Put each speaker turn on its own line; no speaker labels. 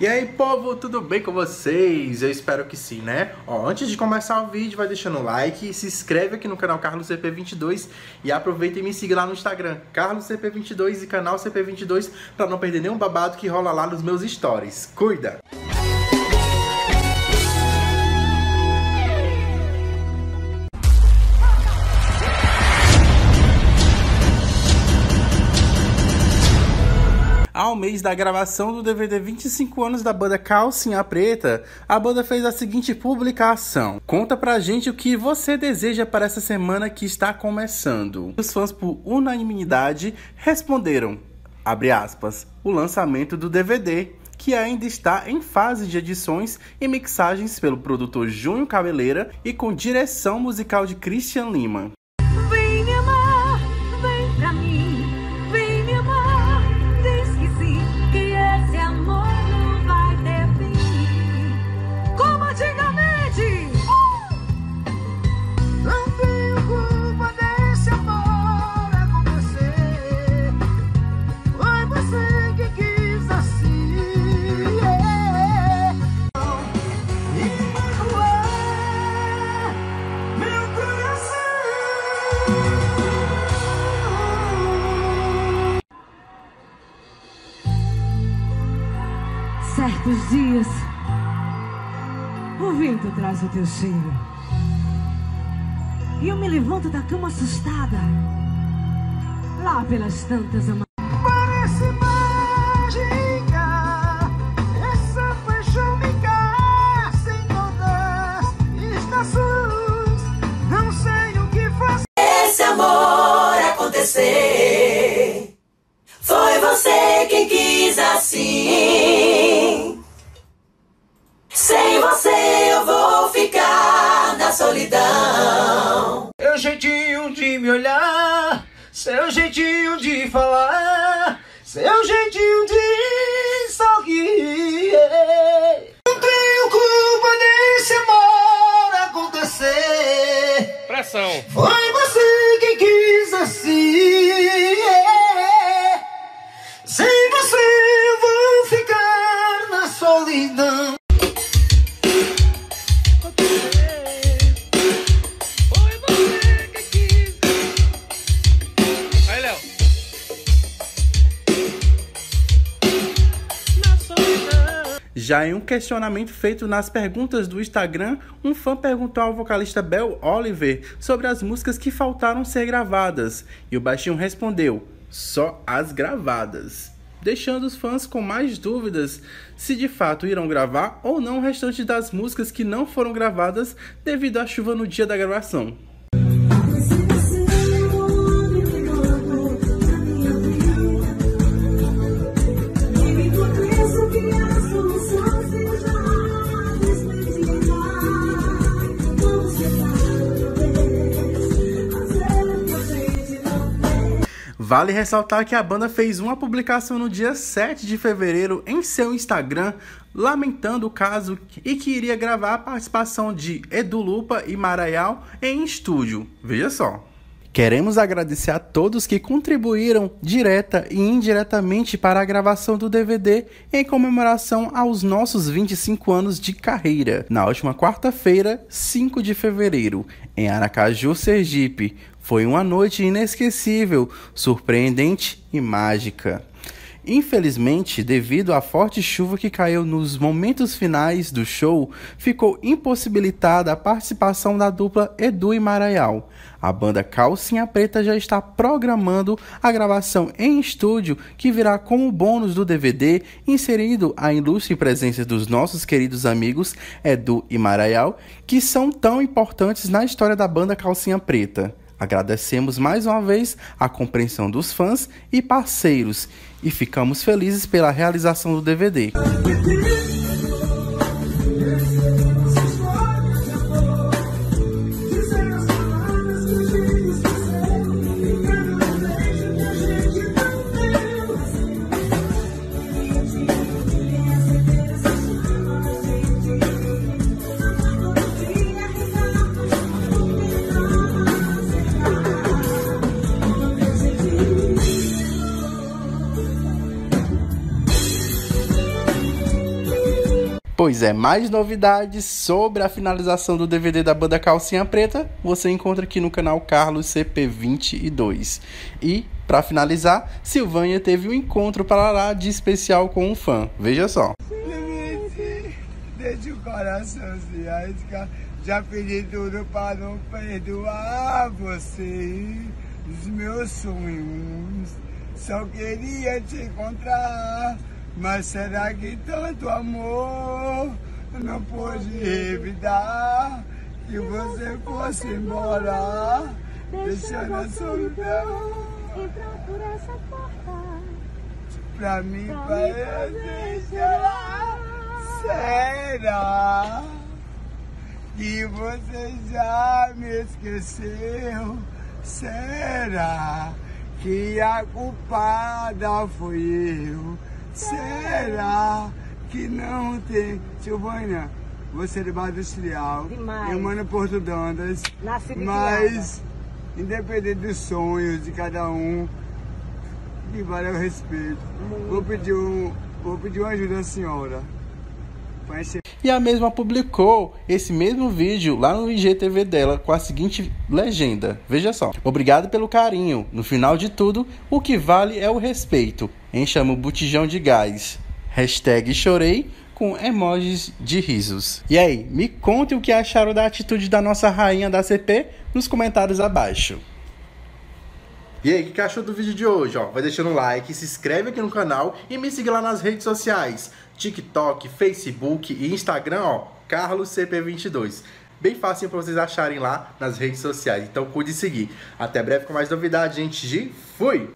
E aí, povo, tudo bem com vocês? Eu espero que sim, né? Ó, antes de começar o vídeo, vai deixando o like, se inscreve aqui no canal Carlos CP22 e aproveita e me siga lá no Instagram, Carlos CP22 e canal CP22 para não perder nenhum babado que rola lá nos meus stories. Cuida! Ao mês da gravação do DVD 25 anos da banda Calcinha Preta, a banda fez a seguinte publicação. Conta pra gente o que você deseja para essa semana que está começando. Os fãs, por unanimidade, responderam, abre aspas, o lançamento do DVD, que ainda está em fase de edições e mixagens pelo produtor Júnior Cabeleira e com direção musical de Christian Lima.
Certos dias, o vento traz o teu cheiro. E eu me levanto da cama assustada. Lá pelas tantas amadas.
Você eu vou ficar na solidão
Seu jeitinho de me olhar Seu jeitinho de falar Seu jeitinho de sorrir Não tenho culpa desse amor acontecer
Pressão.
Foi você quem quis assim. Sem você eu vou ficar na solidão.
Já em um questionamento feito nas perguntas do Instagram, um fã perguntou ao vocalista Bel Oliver sobre as músicas que faltaram ser gravadas, e o baixinho respondeu: só as gravadas. Deixando os fãs com mais dúvidas se de fato irão gravar ou não o restante das músicas que não foram gravadas devido à chuva no dia da gravação. Vale ressaltar que a banda fez uma publicação no dia 7 de fevereiro em seu Instagram, lamentando o caso e que iria gravar a participação de Edu Lupa e Maraial em estúdio. Veja só. Queremos agradecer a todos que contribuíram direta e indiretamente para a gravação do DVD em comemoração aos nossos 25 anos de carreira, na última quarta-feira, 5 de fevereiro, em Aracaju, Sergipe. Foi uma noite inesquecível, surpreendente e mágica. Infelizmente, devido à forte chuva que caiu nos momentos finais do show, ficou impossibilitada a participação da dupla Edu e Maraial. A banda Calcinha Preta já está programando a gravação em estúdio que virá como bônus do DVD, inserindo a ilustre presença dos nossos queridos amigos Edu e Maraial, que são tão importantes na história da banda Calcinha Preta. Agradecemos mais uma vez a compreensão dos fãs e parceiros e ficamos felizes pela realização do DVD. Pois é, mais novidades sobre a finalização do DVD da banda Calcinha Preta você encontra aqui no canal Carlos CP22. E, para finalizar, Silvânia teve um encontro para lá de especial com um fã. Veja só.
Desde o coração. Já pedi tudo para não perdoar você. Os meus sonhos, só queria te encontrar. Mas será que tanto amor não pôde evitar que você fosse embora, deixando a solidão?
Entrar por essa porta.
Pra mim parece será, será que você já me esqueceu? Será que a culpada fui eu? Será que não tem? Silvânia, você é de Base Industrial,
Demais.
eu moro em Porto Dantas,
Nasci de
mas independente dos sonhos de cada um, que vale o respeito. Vou pedir, um, vou pedir uma ajuda à senhora. Encher
E a mesma publicou esse mesmo vídeo lá no IGTV dela com a seguinte legenda. Veja só. Obrigado pelo carinho. No final de tudo, o que vale é o respeito. Enchamos o botijão de gás. Hashtag chorei com emojis de risos. E aí, me conte o que acharam da atitude da nossa rainha da CP nos comentários abaixo. E aí, o que, achou do vídeo de hoje? Ó, vai deixando um like, se inscreve aqui no canal e me siga lá nas redes sociais: TikTok, Facebook e Instagram, ó, CarlosCP22. Bem fácil para vocês acharem lá nas redes sociais. Então cuide de seguir. Até breve com mais novidades, gente. De fui!